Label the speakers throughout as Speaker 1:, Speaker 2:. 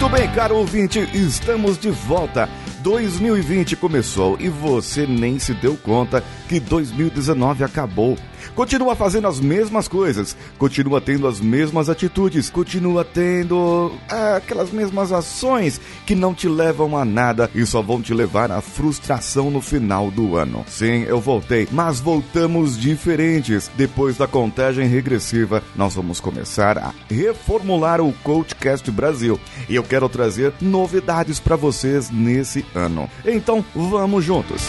Speaker 1: Muito bem, caro ouvinte, estamos de volta. 2020 começou e você nem se deu conta que 2019 acabou. Continua fazendo as mesmas coisas, continua tendo as mesmas atitudes, continua tendo ah, aquelas mesmas ações que não te levam a nada e só vão te levar à frustração no final do ano. Sim, eu voltei, mas voltamos diferentes. Depois da contagem regressiva, nós vamos começar a reformular o Coachcast Brasil e eu quero trazer novidades para vocês nesse ano. Então, vamos juntos.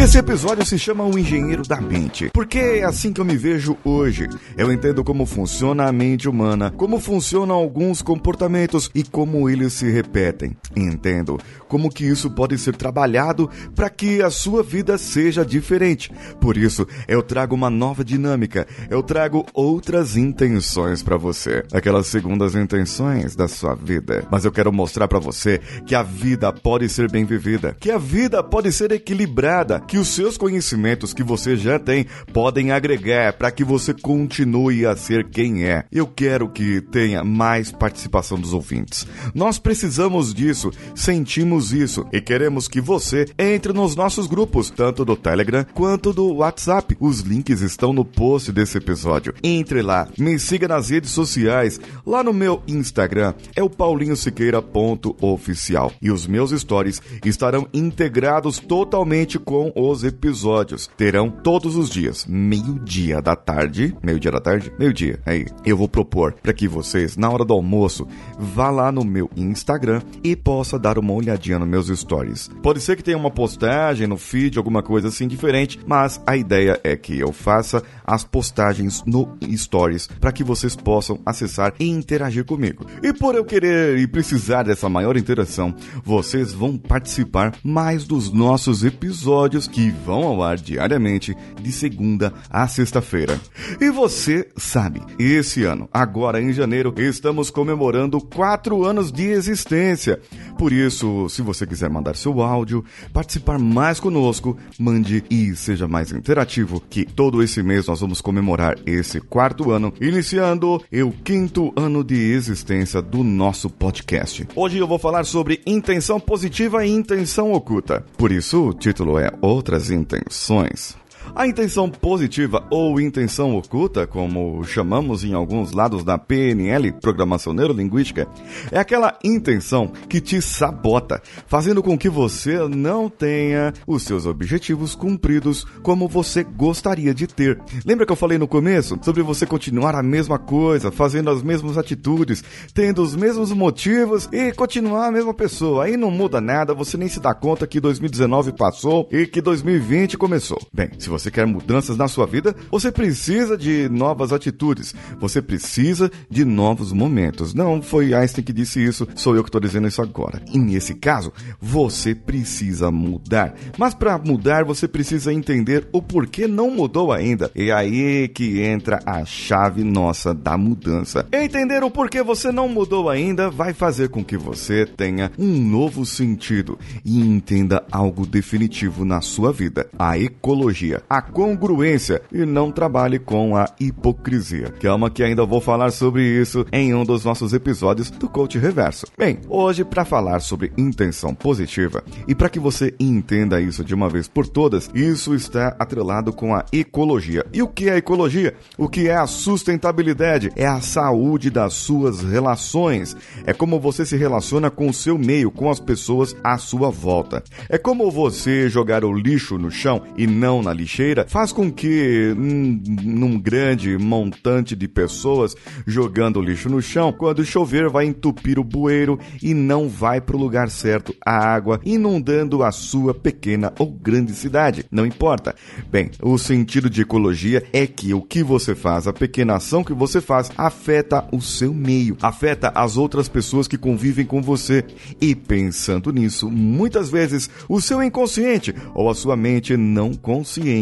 Speaker 1: Esse episódio se chama O Engenheiro da Mente, porque é assim que eu me vejo hoje. Eu entendo como funciona a mente humana, como funcionam alguns comportamentos e como eles se repetem. Entendo como que isso pode ser trabalhado para que a sua vida seja diferente. Por isso, eu trago uma nova dinâmica, eu trago outras intenções para você, aquelas segundas intenções da sua vida. Mas eu quero mostrar para você que a vida pode ser bem vivida, que a vida pode ser equilibrada, que os seus conhecimentos que você já tem podem agregar para que você continue a ser quem é. Eu quero que tenha mais participação dos ouvintes. Nós precisamos disso, sentimos isso e queremos que você entre nos nossos grupos, tanto do Telegram quanto do WhatsApp. Os links estão no post desse episódio. Entre lá, me siga nas redes sociais. Lá no meu Instagram é o paulinhosiqueira.oficial e os meus stories estarão integrados totalmente com os episódios. Terão todos os dias, meio-dia da tarde. Meio-dia da tarde? Meio-dia. Aí. Eu vou propor para que vocês, na hora do almoço, vá lá no meu Instagram e possa dar uma olhadinha nos meus stories. Pode ser que tenha uma postagem no feed, alguma coisa assim diferente, mas a ideia é que eu faça as postagens no stories para que vocês possam acessar e interagir comigo. E por eu querer e precisar dessa maior interação, vocês vão participar mais dos nossos episódios que vão ao ar diariamente de segunda a sexta-feira. E você sabe, esse ano, agora em janeiro, estamos comemorando quatro anos de existência. Por isso, se você quiser mandar seu áudio, participar mais conosco, mande e seja mais interativo, que todo esse mês nós vamos comemorar esse quarto ano, iniciando o quinto ano de existência do nosso podcast. Hoje eu vou falar sobre intenção positiva e intenção oculta. Por isso, o título é Outras Intenções. A intenção positiva ou intenção oculta, como chamamos em alguns lados da PNL, Programação Neurolinguística, é aquela intenção que te sabota, fazendo com que você não tenha os seus objetivos cumpridos como você gostaria de ter. Lembra que eu falei no começo sobre você continuar a mesma coisa, fazendo as mesmas atitudes, tendo os mesmos motivos e continuar a mesma pessoa? Aí não muda nada, você nem se dá conta que 2019 passou e que 2020 começou. Bem, se você quer mudanças na sua vida, você precisa de novas atitudes, você precisa de novos momentos. Não foi Einstein que disse isso, sou eu que estou dizendo isso agora. E nesse caso, você precisa mudar. Mas para mudar, você precisa entender o porquê não mudou ainda. E aí que entra a chave nossa da mudança. Entender o porquê você não mudou ainda vai fazer com que você tenha um novo sentido e entenda algo definitivo na sua vida: a ecologia a congruência e não trabalhe com a hipocrisia. Calma que ainda vou falar sobre isso em um dos nossos episódios do Coach Reverso. Bem, hoje para falar sobre intenção positiva e para que você entenda isso de uma vez por todas, isso está atrelado com a ecologia. E o que é ecologia? O que é a sustentabilidade? É a saúde das suas relações. É como você se relaciona com o seu meio, com as pessoas à sua volta. É como você jogar o lixo no chão e não na lixeira lixeira faz com que, num, num grande montante de pessoas jogando lixo no chão, quando chover vai entupir o bueiro e não vai para o lugar certo a água, inundando a sua pequena ou grande cidade. Não importa. Bem, o sentido de ecologia é que o que você faz, a pequena ação que você faz, afeta o seu meio, afeta as outras pessoas que convivem com você. E pensando nisso, muitas vezes o seu inconsciente ou a sua mente não consciente,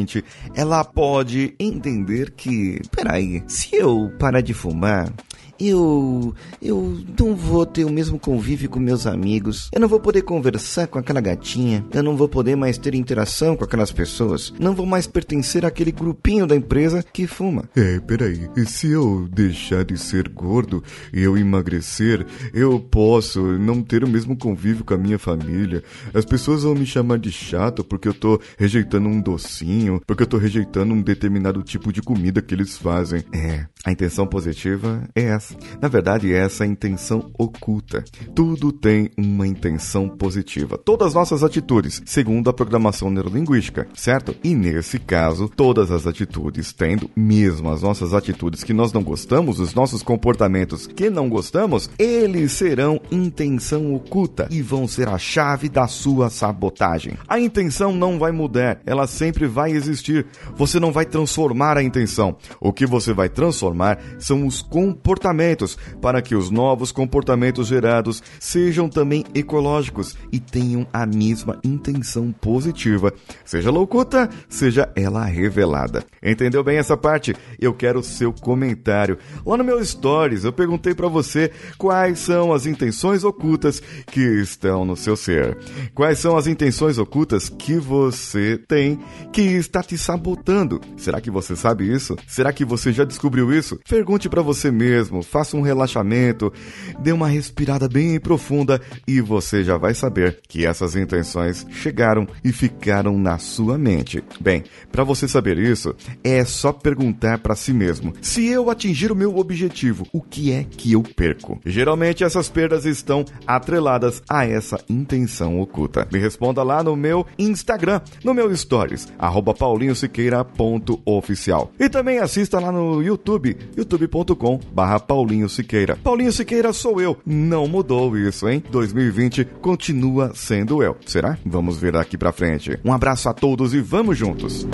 Speaker 1: ela pode entender que, peraí, se eu parar de fumar, eu eu não vou ter o mesmo convívio com meus amigos. Eu não vou poder conversar com aquela gatinha. Eu não vou poder mais ter interação com aquelas pessoas. Não vou mais pertencer àquele grupinho da empresa que fuma.
Speaker 2: É, peraí. E se eu deixar de ser gordo e eu emagrecer, eu posso não ter o mesmo convívio com a minha família. As pessoas vão me chamar de chato porque eu tô rejeitando um docinho, porque eu tô rejeitando um determinado tipo de comida que eles fazem.
Speaker 1: É, a intenção positiva é essa na verdade, essa é a intenção oculta. Tudo tem uma intenção positiva. Todas as nossas atitudes, segundo a programação neurolinguística, certo? E nesse caso, todas as atitudes, tendo mesmo as nossas atitudes que nós não gostamos, os nossos comportamentos que não gostamos, eles serão intenção oculta e vão ser a chave da sua sabotagem. A intenção não vai mudar, ela sempre vai existir. Você não vai transformar a intenção. O que você vai transformar são os comportamentos para que os novos comportamentos gerados sejam também ecológicos e tenham a mesma intenção positiva, seja loucuta, seja ela revelada. Entendeu bem essa parte? Eu quero o seu comentário. Lá no meu stories eu perguntei para você quais são as intenções ocultas que estão no seu ser. Quais são as intenções ocultas que você tem que está te sabotando? Será que você sabe isso? Será que você já descobriu isso? Pergunte para você mesmo, faça um relaxamento, dê uma respirada bem profunda e você já vai saber que essas intenções chegaram e ficaram na sua mente. Bem, para você saber isso, é só perguntar para si mesmo: se eu atingir o meu objetivo, o que é que eu perco? Geralmente essas perdas estão atreladas a essa intenção oculta. Me responda lá no meu Instagram, no meu stories, paulinhosiqueira.oficial. E também assista lá no YouTube, youtube.com barra Paulinho Siqueira. Paulinho Siqueira sou eu. Não mudou isso, hein? 2020 continua sendo eu. Será? Vamos ver daqui pra frente. Um abraço a todos e vamos juntos.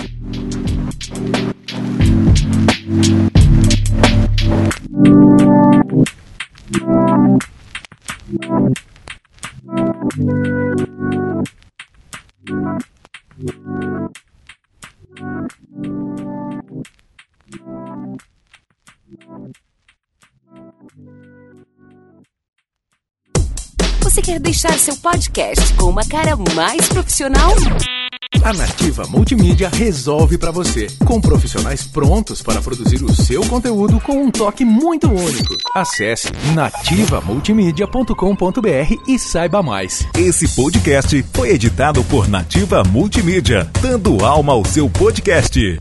Speaker 3: Você quer deixar seu podcast com uma cara mais profissional?
Speaker 4: A Nativa Multimídia resolve para você, com profissionais prontos para produzir o seu conteúdo com um toque muito único. Acesse nativamultimídia.com.br e saiba mais.
Speaker 5: Esse podcast foi editado por Nativa Multimídia, dando alma ao seu podcast.